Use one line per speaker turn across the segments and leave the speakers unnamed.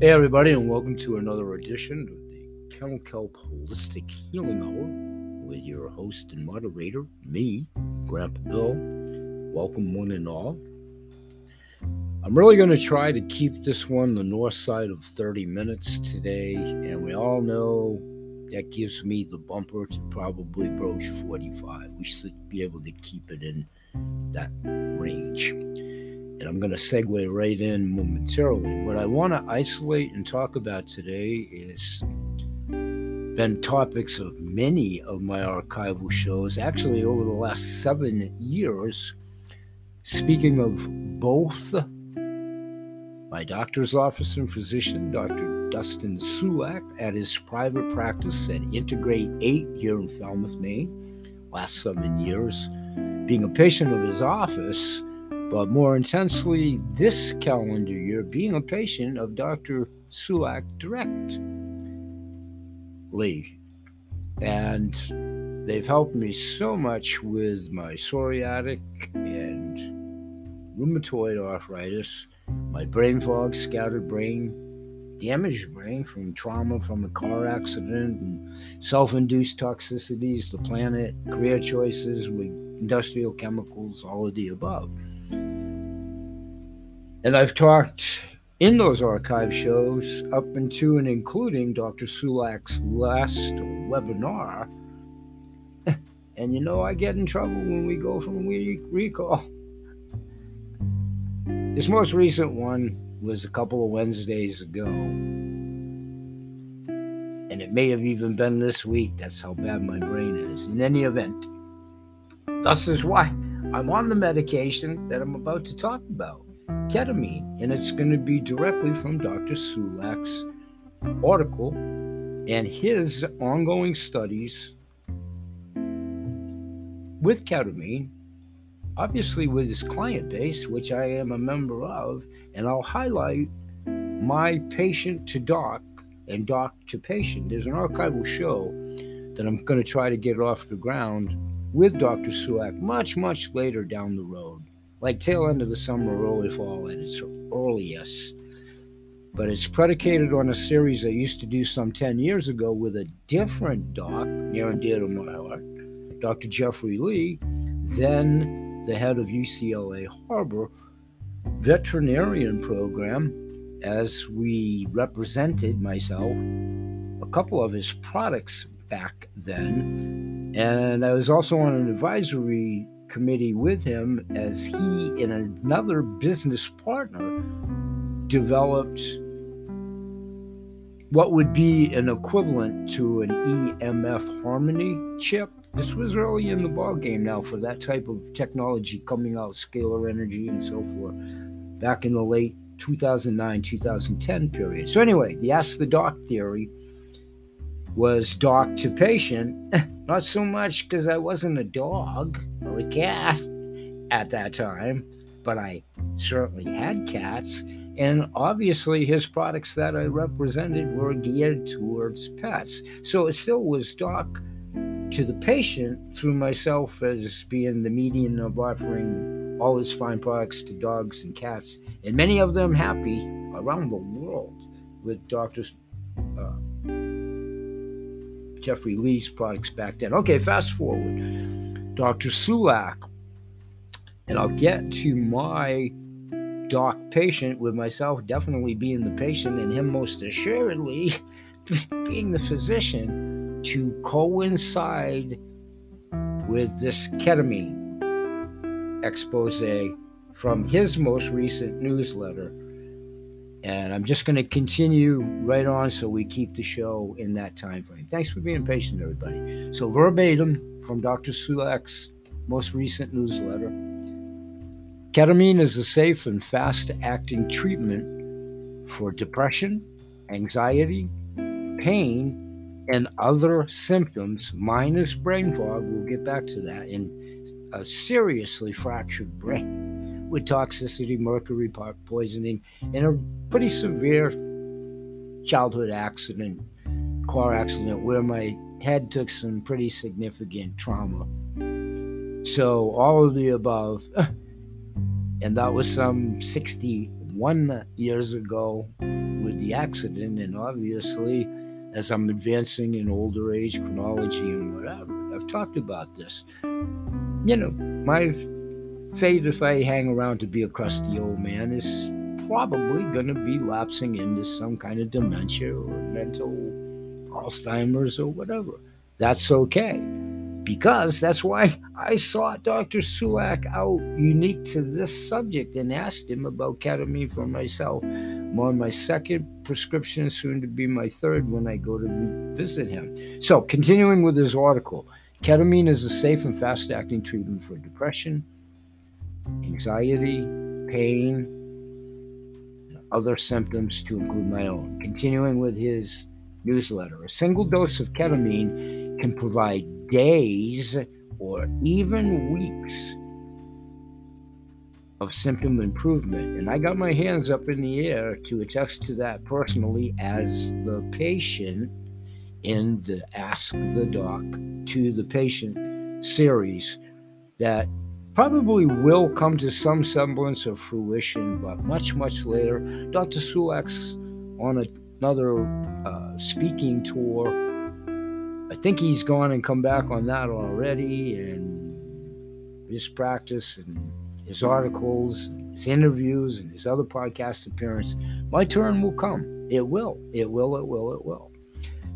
Hey, everybody, and welcome to another edition of the Kennel Kelp Holistic Healing Hour with your host and moderator, me, Grandpa Bill. Welcome, one and all. I'm really going to try to keep this one the north side of 30 minutes today, and we all know that gives me the bumper to probably broach 45. We should be able to keep it in that range and I'm going to segue right in momentarily. What I want to isolate and talk about today is been topics of many of my archival shows, actually over the last seven years. Speaking of both my doctor's office and physician, Dr. Dustin Sulak, at his private practice at Integrate 8 here in Falmouth, Maine, last seven years, being a patient of his office but more intensely this calendar year, being a patient of Dr. Sulak directly. And they've helped me so much with my psoriatic and rheumatoid arthritis, my brain fog, scattered brain, damaged brain from trauma from a car accident and self-induced toxicities, the planet, career choices with industrial chemicals, all of the above. And I've talked in those archive shows up into and including Dr. Sulak's last webinar. And you know, I get in trouble when we go from we recall. This most recent one was a couple of Wednesdays ago. And it may have even been this week. That's how bad my brain is. In any event, thus is why I'm on the medication that I'm about to talk about ketamine, and it's going to be directly from Dr. Sulak's article and his ongoing studies with ketamine, obviously with his client base, which I am a member of, and I'll highlight my patient to doc and doc to patient. There's an archival show that I'm going to try to get off the ground with Dr. Sulak much, much later down the road like tail end of the summer, early fall at its earliest. But it's predicated on a series I used to do some 10 years ago with a different doc, near and dear to my heart, Dr. Jeffrey Lee, then the head of UCLA Harbor veterinarian program, as we represented myself a couple of his products back then. And I was also on an advisory committee with him as he and another business partner developed what would be an equivalent to an EMF Harmony chip. This was early in the ballgame now for that type of technology coming out, scalar energy and so forth, back in the late 2009 2010 period. So, anyway, the Ask the Doc theory was doc to patient, not so much because I wasn't a dog or a cat at that time, but I certainly had cats. And obviously, his products that I represented were geared towards pets. So it still was doc to the patient through myself as being the median of offering all his fine products to dogs and cats, and many of them happy around the world with doctors. Jeffrey Lee's products back then. Okay, fast forward. Dr. Sulak, and I'll get to my doc patient with myself definitely being the patient and him most assuredly being the physician to coincide with this ketamine expose from his most recent newsletter and I'm just going to continue right on so we keep the show in that time frame. Thanks for being patient, everybody. So, verbatim from Dr. Sulak's most recent newsletter ketamine is a safe and fast acting treatment for depression, anxiety, pain, and other symptoms, minus brain fog. We'll get back to that in a seriously fractured brain with toxicity, mercury poisoning, and a pretty severe childhood accident, car accident, where my head took some pretty significant trauma. So, all of the above, and that was some 61 years ago with the accident. And obviously, as I'm advancing in older age chronology and whatever, I've talked about this. You know, my fate if I hang around to be a crusty old man is probably going to be lapsing into some kind of dementia or mental Alzheimer's or whatever. That's okay because that's why I sought Dr. Sulak out unique to this subject and asked him about ketamine for myself. I'm on my second prescription, soon to be my third when I go to visit him. So, continuing with his article, ketamine is a safe and fast acting treatment for depression, anxiety, pain, other symptoms to include my own. Continuing with his newsletter, a single dose of ketamine can provide days or even weeks of symptom improvement. And I got my hands up in the air to attest to that personally as the patient in the Ask the Doc to the Patient series that probably will come to some semblance of fruition, but much, much later. Dr. Sulak's on another uh, speaking tour. I think he's gone and come back on that already, and his practice and his articles, his interviews, and his other podcast appearance. My turn will come. It will. It will. It will. It will.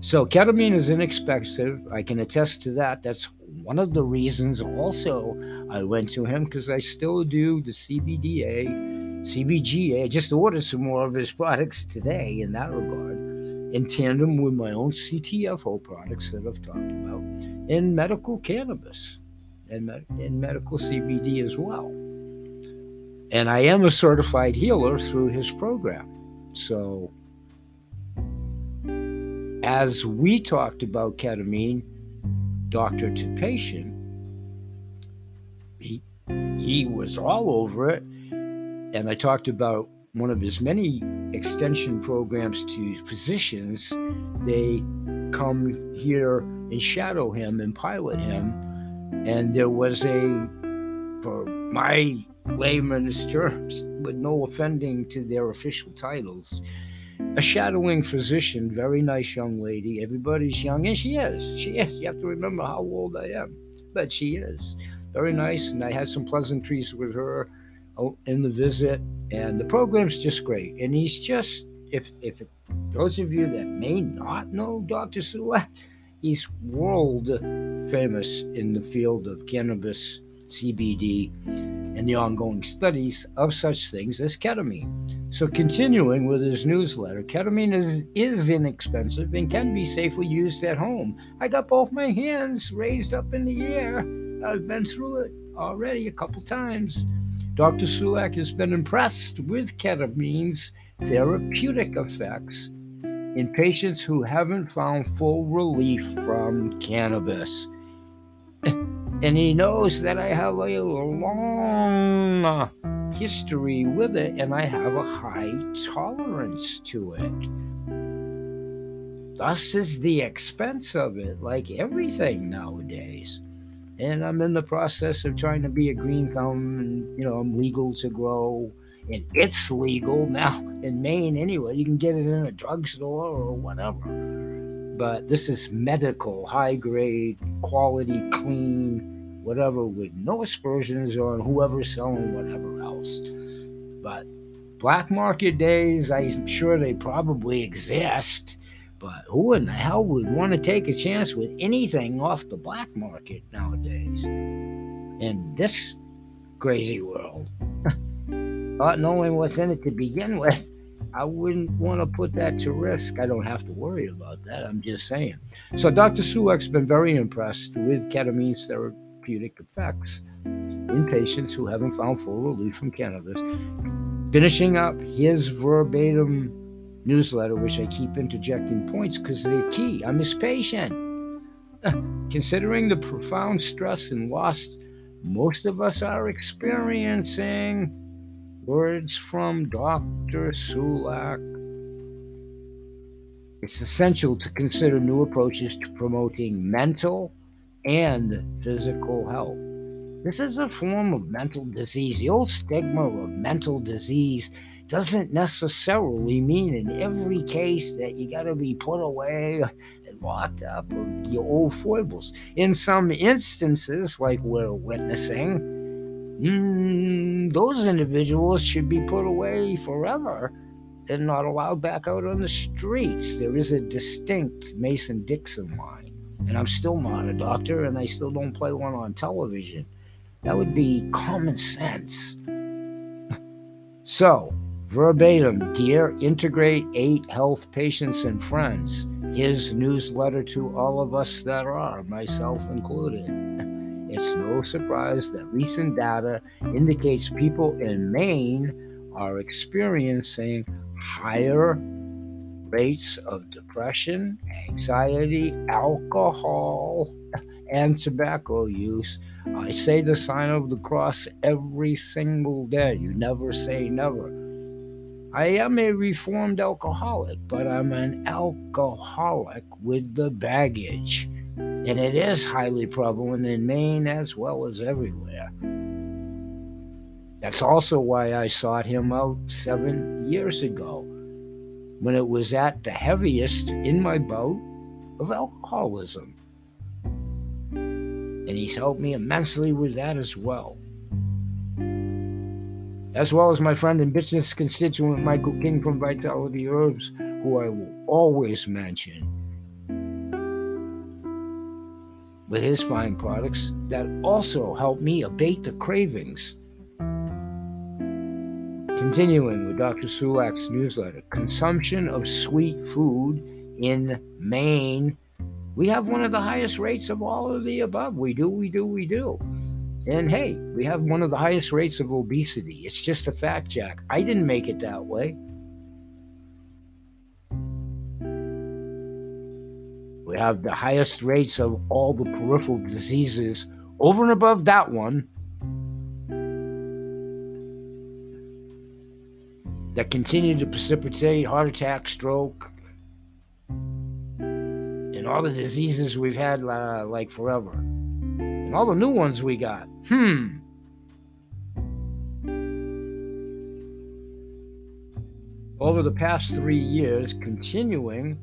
So, ketamine is inexpensive. I can attest to that. That's one of the reasons also I went to him because I still do the CBDA, CBGA. I just ordered some more of his products today in that regard, in tandem with my own CTFO products that I've talked about, in medical cannabis and, in medical CBD as well. And I am a certified healer through his program. So, as we talked about ketamine, doctor to patient, he he was all over it. And I talked about one of his many extension programs to physicians. They come here and shadow him and pilot him. And there was a, for my layman's terms, with no offending to their official titles, a shadowing physician, very nice young lady. Everybody's young, and she is. She is. You have to remember how old I am, but she is very nice. And I had some pleasantries with her in the visit, and the program's just great. And he's just, if if those of you that may not know Dr. Sulak, he's world famous in the field of cannabis, CBD, and the ongoing studies of such things as ketamine. So, continuing with his newsletter, ketamine is, is inexpensive and can be safely used at home. I got both my hands raised up in the air. I've been through it already a couple times. Dr. Sulak has been impressed with ketamine's therapeutic effects in patients who haven't found full relief from cannabis. And he knows that I have a long history with it and I have a high tolerance to it. Thus is the expense of it, like everything nowadays. And I'm in the process of trying to be a green thumb, and you know, I'm legal to grow, and it's legal now in Maine anyway. You can get it in a drugstore or whatever. But this is medical, high grade, quality, clean whatever, with no aspersions on whoever's selling whatever else. But black market days, I'm sure they probably exist. But who in the hell would want to take a chance with anything off the black market nowadays? In this crazy world. Not knowing what's in it to begin with, I wouldn't want to put that to risk. I don't have to worry about that. I'm just saying. So Dr. Sulak's been very impressed with ketamine's therapeutic effects in patients who haven't found full relief from cannabis. Finishing up his verbatim newsletter, which I keep interjecting points because they're key. I'm his patient. Ah, considering the profound stress and loss most of us are experiencing, words from Dr. Sulak. It's essential to consider new approaches to promoting mental and physical health. This is a form of mental disease. The old stigma of mental disease doesn't necessarily mean in every case that you got to be put away and locked up or your old foibles. In some instances, like we're witnessing, mm, those individuals should be put away forever and not allowed back out on the streets. There is a distinct Mason Dixon line. And I'm still not a doctor, and I still don't play one on television. That would be common sense. so, verbatim, dear Integrate 8 Health Patients and Friends, his newsletter to all of us that are, myself included. It's no surprise that recent data indicates people in Maine are experiencing higher rates of depression, anxiety, alcohol, and tobacco use. I say the sign of the cross every single day. You never say never. I am a reformed alcoholic, but I'm an alcoholic with the baggage. And it is highly prevalent in Maine as well as everywhere. That's also why I sought him out seven years ago when it was at the heaviest in my bout of alcoholism. And he's helped me immensely with that as well. As well as my friend and business constituent Michael King from Vitality Herbs, who I will always mention with his fine products that also help me abate the cravings Continuing with Dr. Sulak's newsletter, consumption of sweet food in Maine, we have one of the highest rates of all of the above. We do, we do, we do. And hey, we have one of the highest rates of obesity. It's just a fact, Jack. I didn't make it that way. We have the highest rates of all the peripheral diseases over and above that one that continue to precipitate heart attack, stroke, and all the diseases we've had uh, like forever. All the new ones we got. Hmm. Over the past three years, continuing,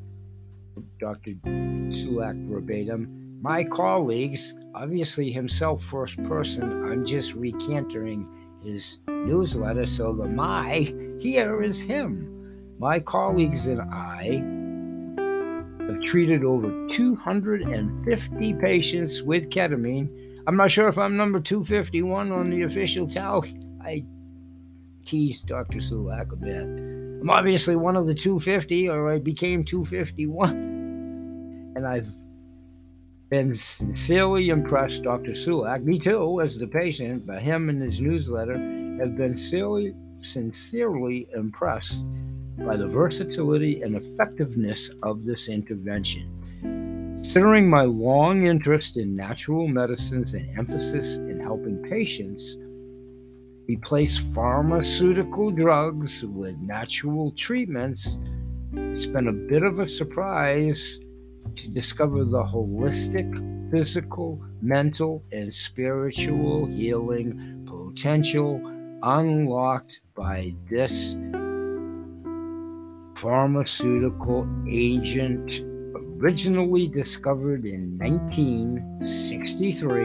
Dr. Sulak verbatim, my colleagues, obviously himself first person, I'm just recanting his newsletter, so the my here is him. My colleagues and I have treated over 250 patients with ketamine. I'm not sure if I'm number 251 on the official tally. I teased Dr. Sulak a bit. I'm obviously one of the 250, or I became 251. And I've been sincerely impressed, Dr. Sulak, me too, as the patient, by him and his newsletter, have been sincerely sincerely impressed by the versatility and effectiveness of this intervention. Considering my long interest in natural medicines and emphasis in helping patients replace pharmaceutical drugs with natural treatments, it's been a bit of a surprise to discover the holistic, physical, mental, and spiritual healing potential unlocked by this pharmaceutical agent originally discovered in 1963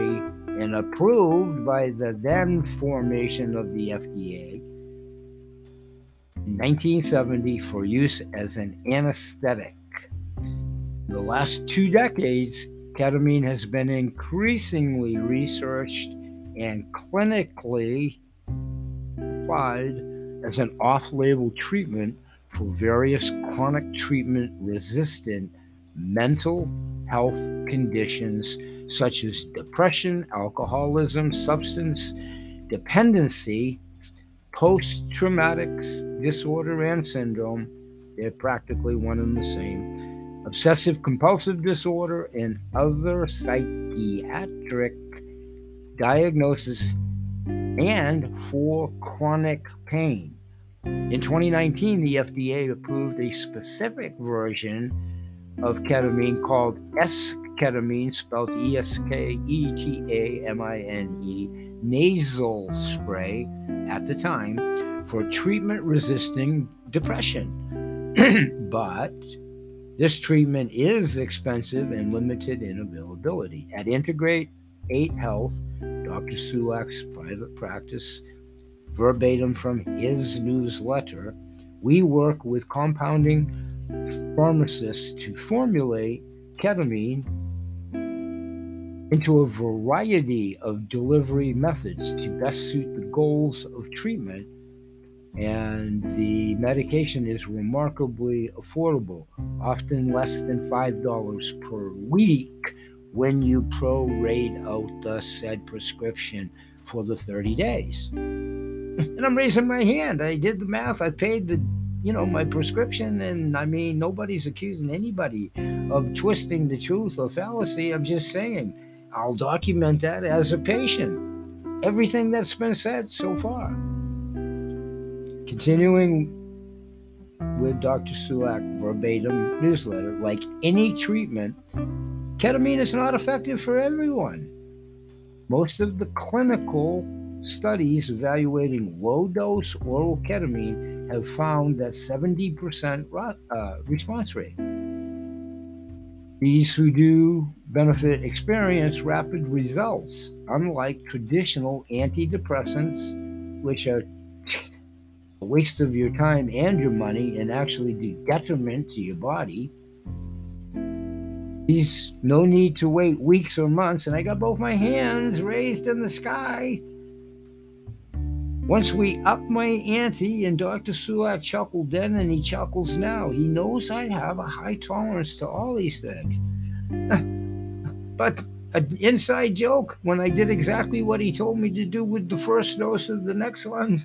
and approved by the then formation of the FDA in 1970 for use as an anesthetic. In the last two decades, ketamine has been increasingly researched and clinically applied as an off label treatment for various chronic treatment resistant mental health conditions such as depression, alcoholism, substance dependency, post traumatic disorder and syndrome. They're practically one and the same. Obsessive compulsive disorder and other psychiatric diagnoses and for chronic pain. In 2019, the FDA approved a specific version of ketamine called S ketamine, spelled E S K E T A M I N E, nasal spray at the time for treatment resisting depression. but this treatment is expensive and limited in availability. At Integrate 8 Health, Dr. Sulak's private practice, verbatim from his newsletter, we work with compounding pharmacists to formulate ketamine into a variety of delivery methods to best suit the goals of treatment. And the medication is remarkably affordable, often less than $5 per week when you prorate out the said prescription for the 30 days. And I'm raising my hand. I did the math. I paid the you know my prescription and i mean nobody's accusing anybody of twisting the truth or fallacy i'm just saying I'll document that as a patient. Everything that's been said so far. Continuing with Dr. Sulak verbatim newsletter, like any treatment, ketamine is not effective for everyone. Most of the clinical studies evaluating low dose oral ketamine have found that 70% uh, response rate. These who do benefit experience rapid results, unlike traditional antidepressants, which are a waste of your time and your money and actually do detriment to your body. These no need to wait weeks or months, and I got both my hands raised in the sky. Once we up my ante, and Dr. Sulak chuckled then, and he chuckles now. He knows I have a high tolerance to all these things. but an inside joke when I did exactly what he told me to do with the first dose of the next one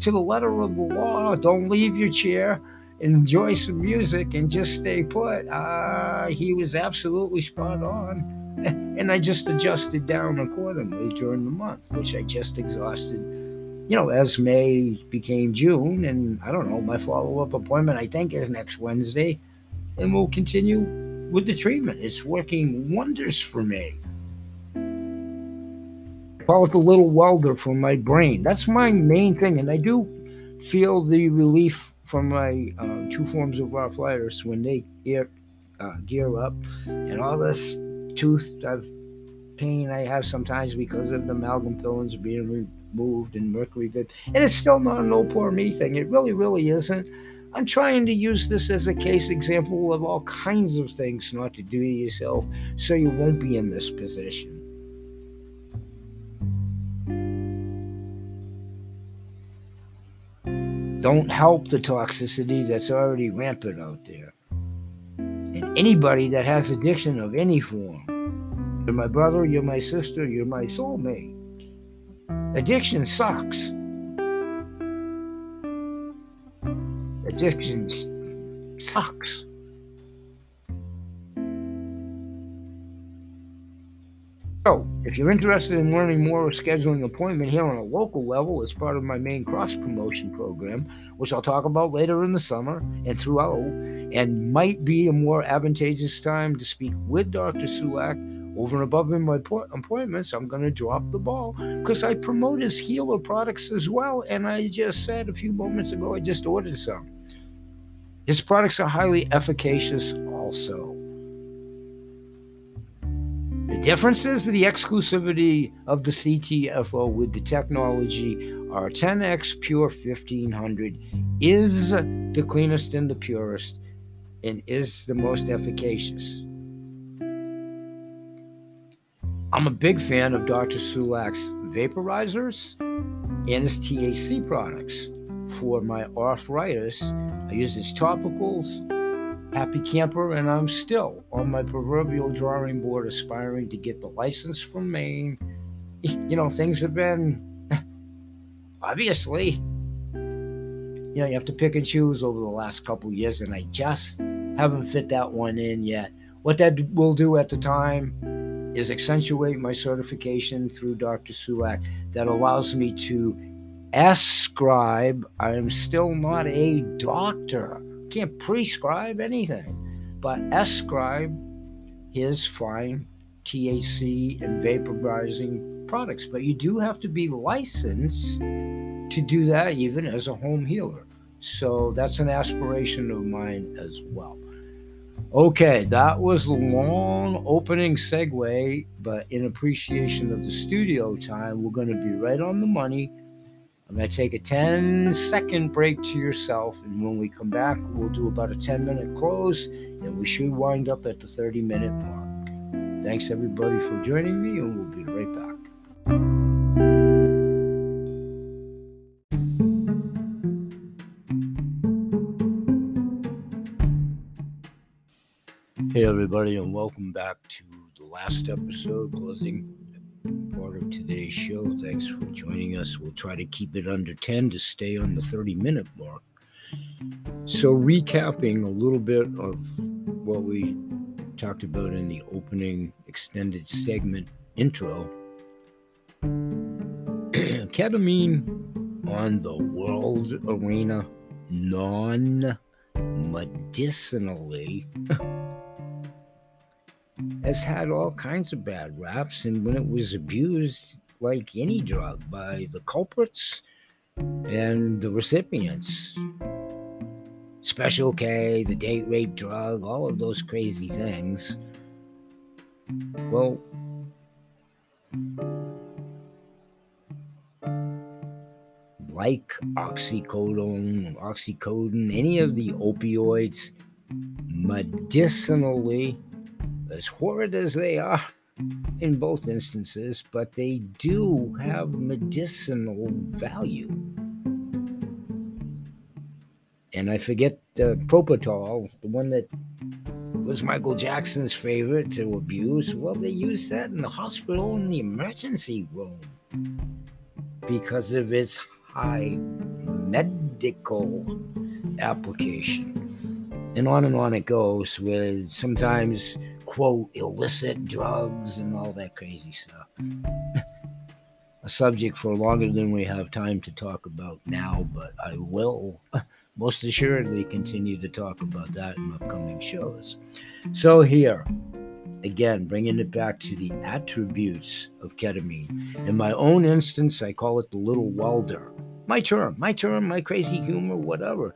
to the letter of the law. Don't leave your chair, enjoy some music, and just stay put. Uh, he was absolutely spot on. And I just adjusted down accordingly during the month, which I just exhausted you know, as May became June, and I don't know, my follow up appointment, I think, is next Wednesday, and we'll continue with the treatment. It's working wonders for me. I call it the little welder for my brain. That's my main thing, and I do feel the relief from my uh, two forms of arthritis when they gear, uh, gear up, and all this tooth I've pain I have sometimes because of the amalgam fillings being moved and mercury vid. And it's still not an oh poor me thing. It really, really isn't. I'm trying to use this as a case example of all kinds of things not to do to yourself so you won't be in this position. Don't help the toxicity that's already rampant out there. And anybody that has addiction of any form, you're my brother, you're my sister, you're my soulmate. Addiction sucks. Addiction sucks. So, if you're interested in learning more or scheduling an appointment here on a local level as part of my main cross promotion program, which I'll talk about later in the summer and throughout, and might be a more advantageous time to speak with Dr. Sulak over and above in my appointments, I'm going to drop the ball because I promote his healer products as well. And I just said a few moments ago, I just ordered some. His products are highly efficacious also. The difference is the exclusivity of the CTFO with the technology. Our 10X Pure 1500 is the cleanest and the purest and is the most efficacious. I'm a big fan of Dr. Sulak's vaporizers and his THC products. For my arthritis, I use his topicals, happy camper, and I'm still on my proverbial drawing board aspiring to get the license from Maine. You know, things have been obviously, you know, you have to pick and choose over the last couple years, and I just haven't fit that one in yet. What that will do at the time is accentuate my certification through Dr. Sulak that allows me to ascribe. I am still not a doctor, can't prescribe anything, but ascribe his fine THC and vaporizing products, but you do have to be licensed to do that even as a home healer. So that's an aspiration of mine as well. Okay, that was the long opening segue, but in appreciation of the studio time, we're going to be right on the money. I'm going to take a 10 second break to yourself, and when we come back, we'll do about a 10 minute close, and we should wind up at the 30 minute mark. Thanks everybody for joining me, and we'll be right back. Everybody, and welcome back to the last episode, closing part of today's show. Thanks for joining us. We'll try to keep it under 10 to stay on the 30 minute mark. So, recapping a little bit of what we talked about in the opening extended segment intro ketamine on the world arena non medicinally has had all kinds of bad raps, and when it was abused like any drug by the culprits and the recipients, Special K, the date rape drug, all of those crazy things. Well, like oxycodone, oxycodone, any of the opioids, medicinally as horrid as they are in both instances, but they do have medicinal value. And I forget uh, the propofol, the one that was Michael Jackson's favorite to abuse. Well, they used that in the hospital in the emergency room because of its high medical application. And on and on it goes with sometimes quote illicit drugs and all that crazy stuff. Mm. a subject for longer than we have time to talk about now, but I will most assuredly continue to talk about that in upcoming shows. So, here, again, bringing it back to the attributes of ketamine. In my own instance, I call it the little welder. My term, my term, my crazy humor, whatever.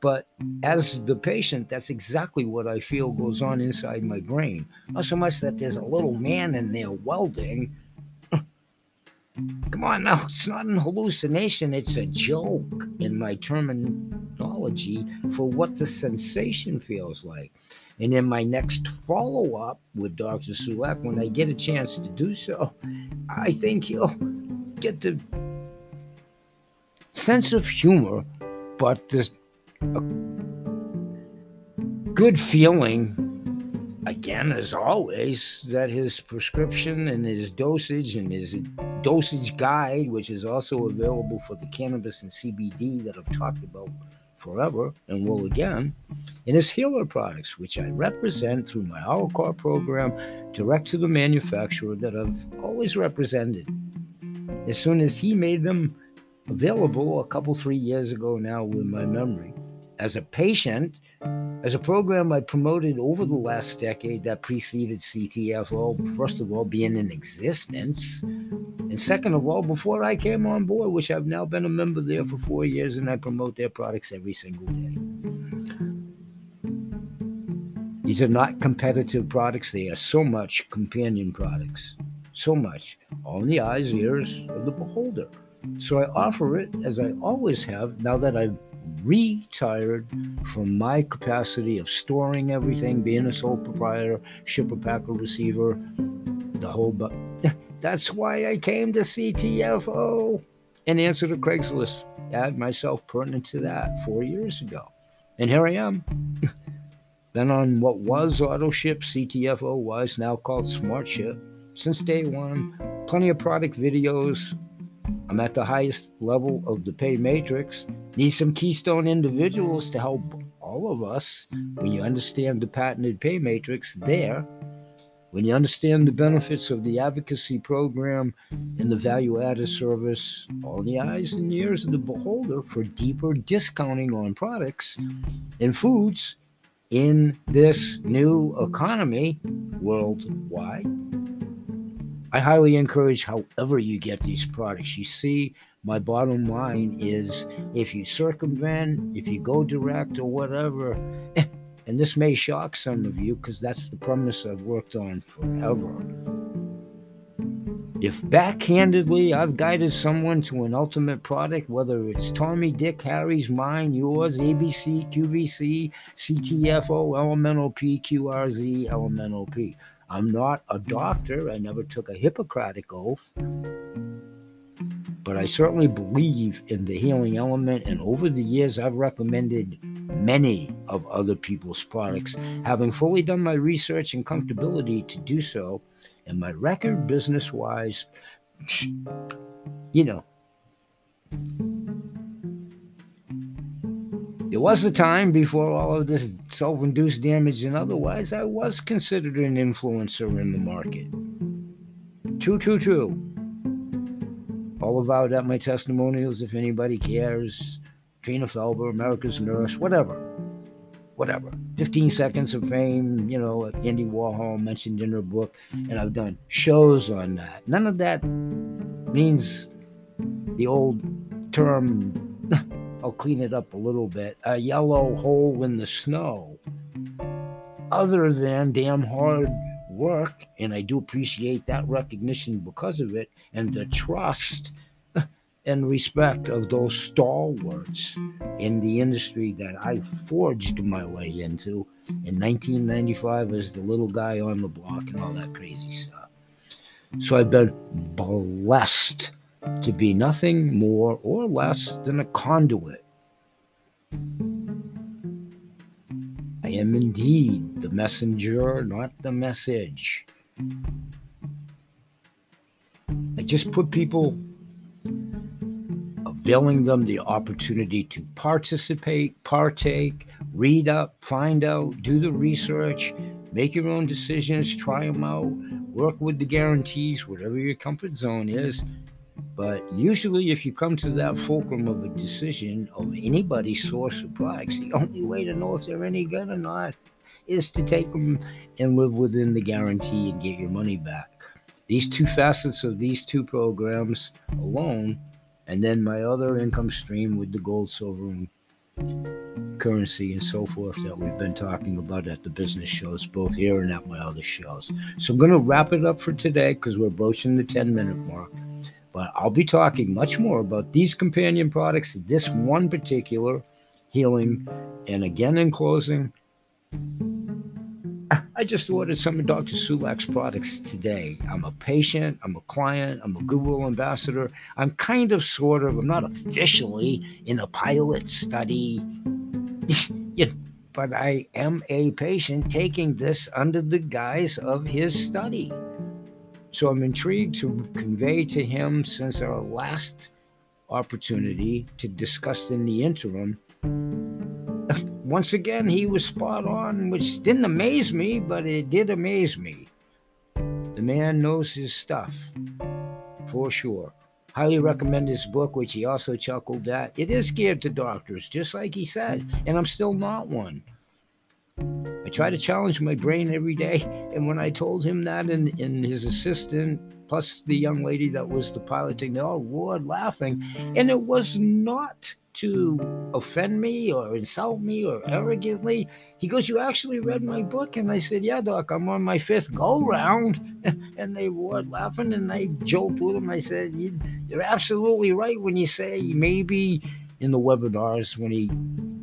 But as the patient, that's exactly what I feel goes on inside my brain. Not so much that there's a little man in there welding. Come on now, it's not an hallucination, it's a joke in my terminology for what the sensation feels like. And in my next follow up with Dr. Sulak, when I get a chance to do so, I think he'll get the sense of humor, but the a good feeling, again, as always, that his prescription and his dosage and his dosage guide, which is also available for the cannabis and CBD that I've talked about forever and will again, and his healer products, which I represent through my Car program direct to the manufacturer that I've always represented. As soon as he made them available a couple, three years ago now, with my memory, as a patient, as a program I promoted over the last decade that preceded CTFO, first of all, being in existence, and second of all, before I came on board, which I've now been a member there for four years, and I promote their products every single day. These are not competitive products, they are so much companion products. So much. In the eyes, ears of the beholder. So I offer it as I always have now that I've retired from my capacity of storing everything, being a sole proprietor, shipper, packer, receiver, the whole. But that's why I came to CTFO and answered a Craigslist ad myself pertinent to that four years ago. And here I am. Been on what was AutoShip, CTFO was now called SmartShip since day one. Plenty of product videos, I'm at the highest level of the pay matrix. Need some keystone individuals to help mm. all of us when you understand the patented pay matrix there. When you understand the benefits of the advocacy program and the value added service, all the eyes and ears of the beholder for deeper discounting on products and foods in this new economy worldwide I highly encourage, however, you get these products. You see, my bottom line is if you circumvent, if you go direct or whatever, eh, and this may shock some of you because that's the premise I've worked on forever. If backhandedly I've guided someone to an ultimate product, whether it's Tommy, Dick, Harry's, mine, yours, ABC, QVC, CTFO, Elemental P, QRZ, Elemental P. I'm not a doctor. I never took a Hippocratic oath. But I certainly believe in the healing element. And over the years, I've recommended many of other people's products, having fully done my research and comfortability to do so and my record business wise, you know, there was a time before all of this self induced damage and otherwise, I was considered an influencer in the market. True, true, true. All about at my testimonials if anybody cares. Trina Felber, America's Nurse, whatever whatever, 15 seconds of fame, you know, Andy Warhol mentioned in her book, and I've done shows on that. None of that means the old term, I'll clean it up a little bit, a yellow hole in the snow. Other than damn hard work, and I do appreciate that recognition because of it, and the trust and respect of those stalwarts in the industry that I forged my way into in 1995 as the little guy on the block and all that crazy stuff. So I've been blessed to be nothing more or less than a conduit. I am indeed the messenger, not the message. I just put people availing them the opportunity to participate, partake, read up, find out, do the research, make your own decisions, try them out, work with the guarantees, whatever your comfort zone is. But usually, if you come to that fulcrum of a decision of anybody's source of products, the only way to know if they're any good or not is to take them and live within the guarantee and get your money back. These two facets of these two programs alone and then my other income stream with the gold, silver, and currency and so forth that we've been talking about at the business shows, both here and at my other shows. So I'm going to wrap it up for today because we're broaching the 10 minute mark. But I'll be talking much more about these companion products, this one particular healing. And again, in closing, I just ordered some of Dr. Sulak's products today. I'm a patient, I'm a client, I'm a Goodwill ambassador. I'm kind of, sort of, I'm not officially in a pilot study, but I am a patient taking this under the guise of his study. So I'm intrigued to convey to him since our last opportunity to discuss in the interim once again, he was spot on, which didn't amaze me, but it did amaze me. The man knows his stuff, for sure. Highly recommend his book, which he also chuckled at. It is geared to doctors, just like he said, and I'm still not one. I try to challenge my brain every day, and when I told him that, and, and his assistant, plus the young lady that was the piloting, they all roared laughing, and it was not to offend me or insult me or arrogantly. He goes, You actually read my book? And I said, Yeah, Doc, I'm on my fifth go round. and they were laughing and I joked with him. I said, You're absolutely right when you say maybe in the webinars when he,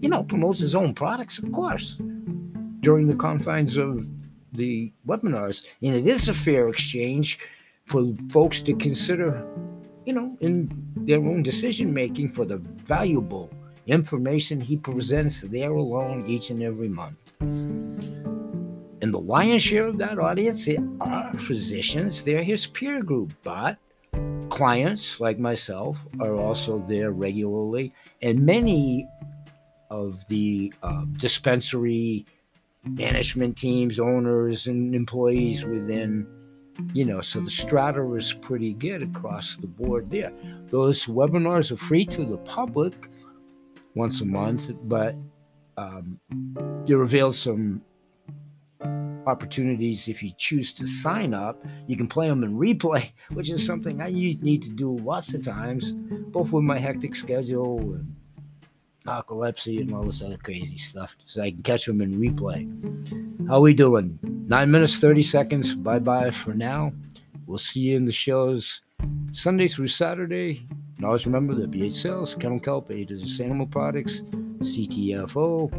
you know, promotes his own products, of course, during the confines of the webinars. And it is a fair exchange for folks to consider you know, in their own decision making for the valuable information he presents there alone each and every month. And the lion's share of that audience are physicians, they're his peer group, but clients like myself are also there regularly, and many of the uh, dispensary management teams, owners, and employees within you know, so the strata is pretty good across the board there. Those webinars are free to the public once a month, but um, you reveal some opportunities if you choose to sign up. You can play them in replay, which is something I need to do lots of times, both with my hectic schedule and narcolepsy and all this other crazy stuff, so I can catch them in replay. How we doing? Nine minutes, 30 seconds. Bye bye for now. We'll see you in the shows Sunday through Saturday. And always remember the BH Sales, Kennel Kelp, A to Animal Products, CTFO,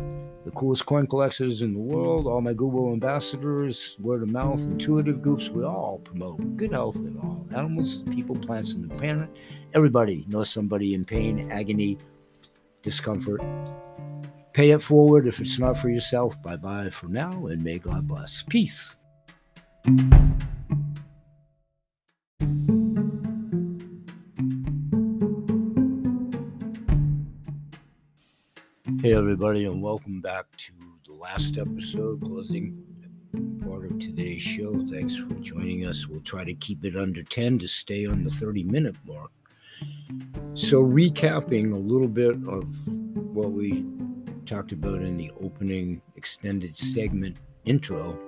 the coolest coin collectors in the world, all my Google ambassadors, word of mouth, intuitive groups, we all promote good health in all animals, people, plants, and the planet. Everybody knows somebody in pain, agony, discomfort. Pay it forward if it's not for yourself. Bye bye for now, and may God bless. Peace. Hey, everybody, and welcome back to the last episode, closing part of today's show. Thanks for joining us. We'll try to keep it under 10 to stay on the 30 minute mark. So, recapping a little bit of what we talked about in the opening extended segment intro.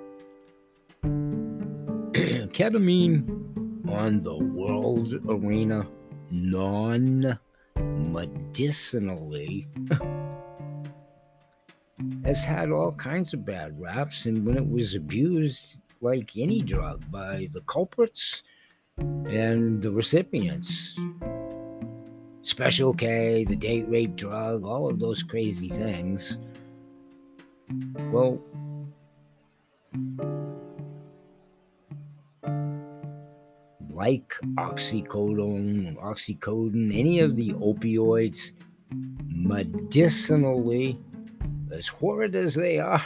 Ketamine on the world arena non medicinally has had all kinds of bad raps, and when it was abused like any drug by the culprits and the recipients, Special K, the date rape drug, all of those crazy things. Well, like oxycodone, oxycodone, any of the opioids, medicinally as horrid as they are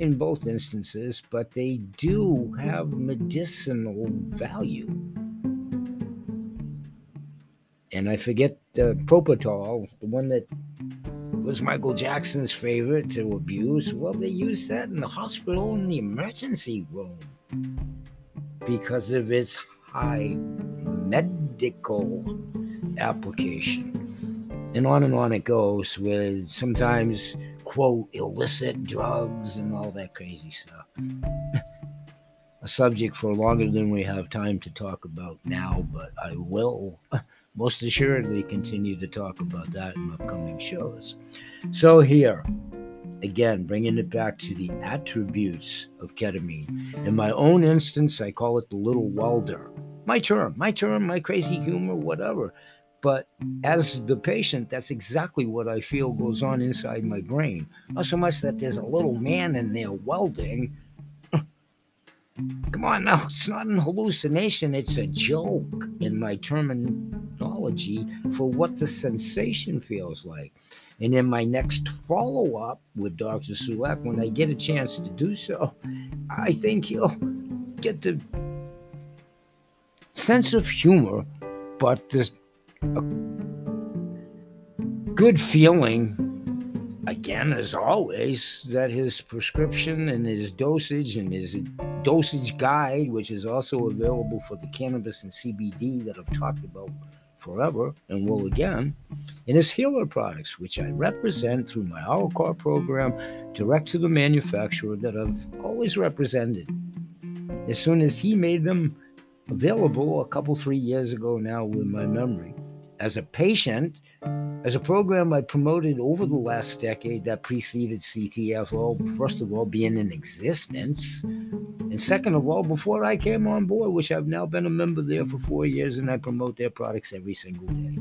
in both instances, but they do have medicinal value. And I forget uh, the Propofol, the one that was Michael Jackson's favorite to abuse. Well, they used that in the hospital in the emergency room because of its high medical application. And on and on it goes with sometimes quote illicit drugs and all that crazy stuff. a subject for longer than we have time to talk about now, but I will most assuredly continue to talk about that in upcoming shows. So, here, again, bringing it back to the attributes of ketamine. In my own instance, I call it the little welder. My term, my term, my crazy humor, whatever. But as the patient, that's exactly what I feel goes on inside my brain. Not so much that there's a little man in there welding. Come on now, it's not an hallucination, it's a joke in my terminology for what the sensation feels like. And in my next follow up with Dr. Sulak, when I get a chance to do so, I think he'll get the sense of humor, but the good feeling, again, as always, that his prescription and his dosage and his dosage guide, which is also available for the cannabis and CBD that I've talked about forever and will again, and his healer products, which I represent through my Our program direct to the manufacturer that I've always represented. As soon as he made them available a couple, three years ago now, with my memory, as a patient, as a program I promoted over the last decade that preceded CTFO, first of all, being in existence, and second of all, before I came on board, which I've now been a member there for four years, and I promote their products every single day.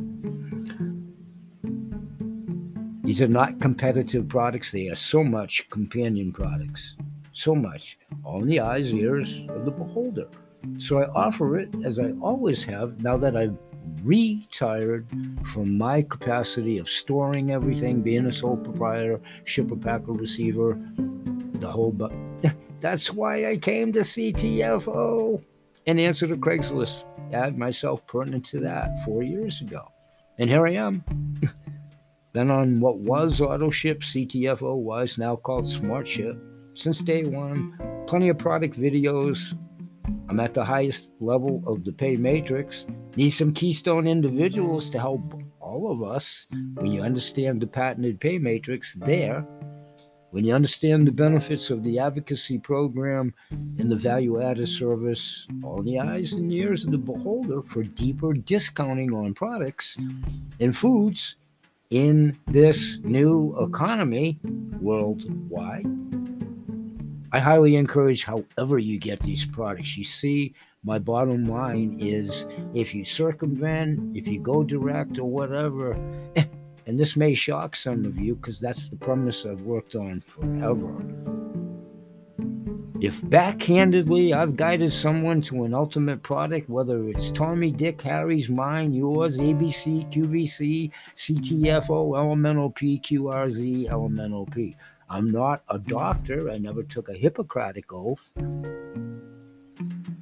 These are not competitive products, they are so much companion products. So much. In the eyes, ears of the beholder. So I offer it as I always have now that I've retired from my capacity of storing everything, being a sole proprietor, shipper, packer, receiver, the whole. But that's why I came to CTFO and answered a Craigslist ad myself pertinent to that four years ago. And here I am. Been on what was AutoShip, CTFO was now called SmartShip since day one. Plenty of product videos, I'm at the highest level of the pay matrix. Need some keystone individuals to help all of us when you understand the patented pay matrix there. When you understand the benefits of the advocacy program and the value added service, all the eyes and ears of the beholder for deeper discounting on products and foods in this new economy worldwide. I highly encourage, however, you get these products. You see, my bottom line is if you circumvent, if you go direct or whatever, and this may shock some of you because that's the premise I've worked on forever. If backhandedly I've guided someone to an ultimate product, whether it's Tommy, Dick, Harry's, mine, yours, ABC, QVC, CTFO, Elemental P, QRZ, Elemental P. I'm not a doctor. I never took a Hippocratic oath.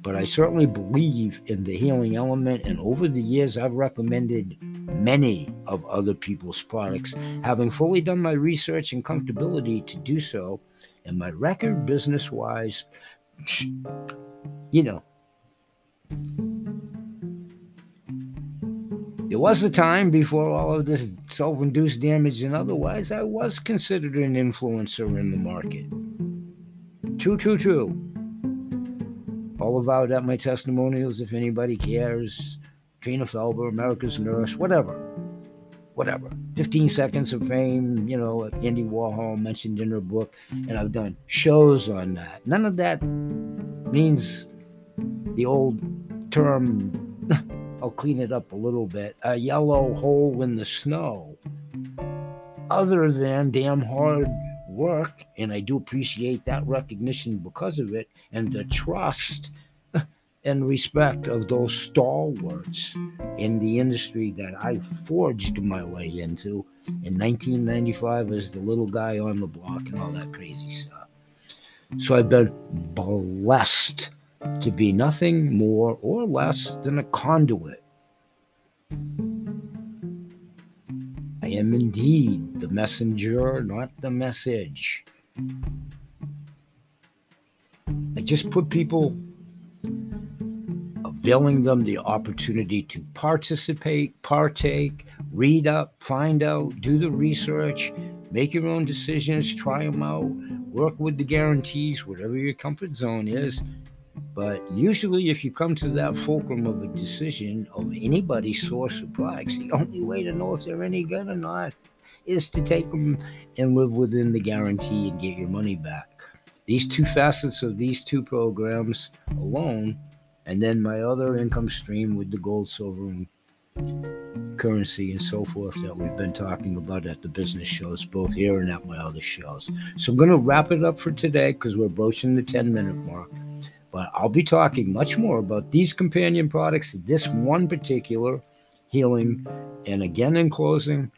But I certainly believe in the healing element. And over the years, I've recommended many of other people's products, having fully done my research and comfortability to do so. And my record business wise, you know, there was a time before all of this self induced damage and otherwise, I was considered an influencer in the market. True, true, true. All about at my testimonials if anybody cares. Trina Felber, America's Nurse, whatever. Whatever. 15 seconds of fame, you know, Andy Warhol mentioned in her book, and I've done shows on that. None of that means the old term, I'll clean it up a little bit, a yellow hole in the snow. Other than damn hard work, and I do appreciate that recognition because of it, and the trust and respect of those stalwarts in the industry that I forged my way into in 1995 as the little guy on the block and all that crazy stuff. So I've been blessed to be nothing more or less than a conduit. I am indeed the messenger, not the message. I just put people availing them the opportunity to participate, partake, read up, find out, do the research, make your own decisions, try them out, work with the guarantees, whatever your comfort zone is. But usually, if you come to that fulcrum of a decision of anybody's source of products, the only way to know if they're any good or not is to take them and live within the guarantee and get your money back. These two facets of these two programs alone and then my other income stream with the gold, silver, and currency and so forth that we've been talking about at the business shows, both here and at my other shows. So I'm going to wrap it up for today because we're broaching the 10 minute mark. But I'll be talking much more about these companion products, this one particular healing. And again, in closing,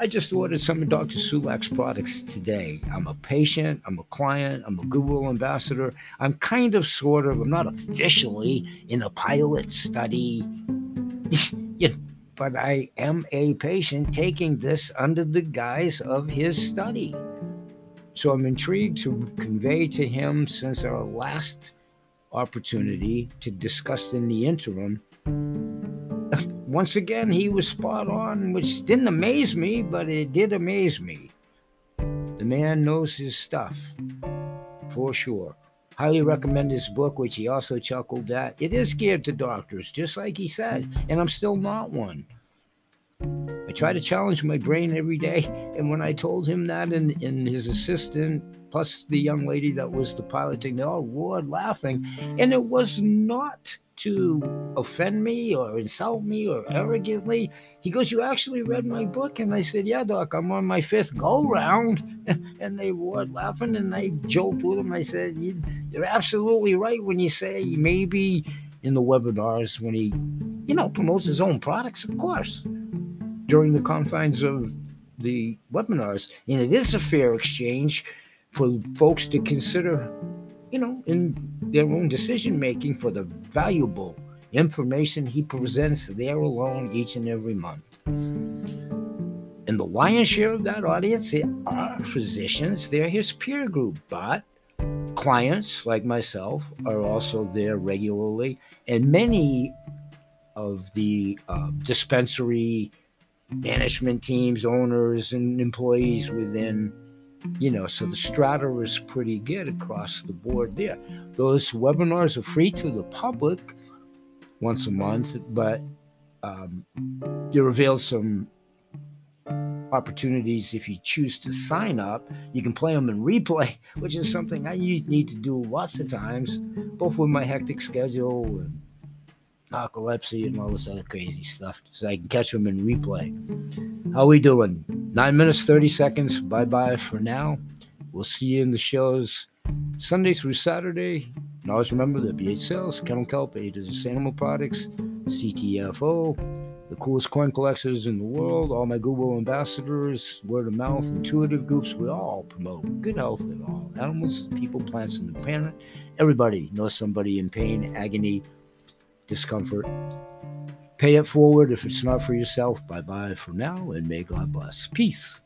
I just ordered some of Dr. Sulak's products today. I'm a patient, I'm a client, I'm a Google ambassador. I'm kind of, sort of, I'm not officially in a pilot study, but I am a patient taking this under the guise of his study. So I'm intrigued to convey to him since our last opportunity to discuss in the interim once again, he was spot on, which didn't amaze me, but it did amaze me. The man knows his stuff, for sure. Highly recommend his book, which he also chuckled at. It is geared to doctors, just like he said, and I'm still not one. I try to challenge my brain every day, and when I told him that, and, and his assistant, plus the young lady that was the piloting, they all roared laughing, and it was not to offend me or insult me or arrogantly. He goes, You actually read my book? And I said, Yeah, Doc, I'm on my fifth go round. and they were laughing and I joked with him. I said, You're absolutely right when you say maybe in the webinars when he, you know, promotes his own products, of course, during the confines of the webinars. And it is a fair exchange for folks to consider you know, in their own decision making for the valuable information he presents there alone each and every month. And the lion's share of that audience are physicians, they're his peer group, but clients like myself are also there regularly, and many of the uh, dispensary management teams, owners, and employees within. You know, so the strata is pretty good across the board there. Those webinars are free to the public once a month, but um, you reveal some opportunities if you choose to sign up. You can play them in replay, which is something I need to do lots of times, both with my hectic schedule and narcolepsy and all this other crazy stuff, so I can catch them in replay. How we doing? Nine minutes, 30 seconds. Bye bye for now. We'll see you in the shows Sunday through Saturday. And always remember the BH Sales, Kennel Kelp, A to Animal Products, CTFO, the coolest coin collectors in the world, all my Google ambassadors, word of mouth, intuitive groups, we all promote good health in all animals, people, plants, and the planet. Everybody knows somebody in pain, agony, discomfort. Pay it forward if it's not for yourself. Bye bye for now, and may God bless. Peace.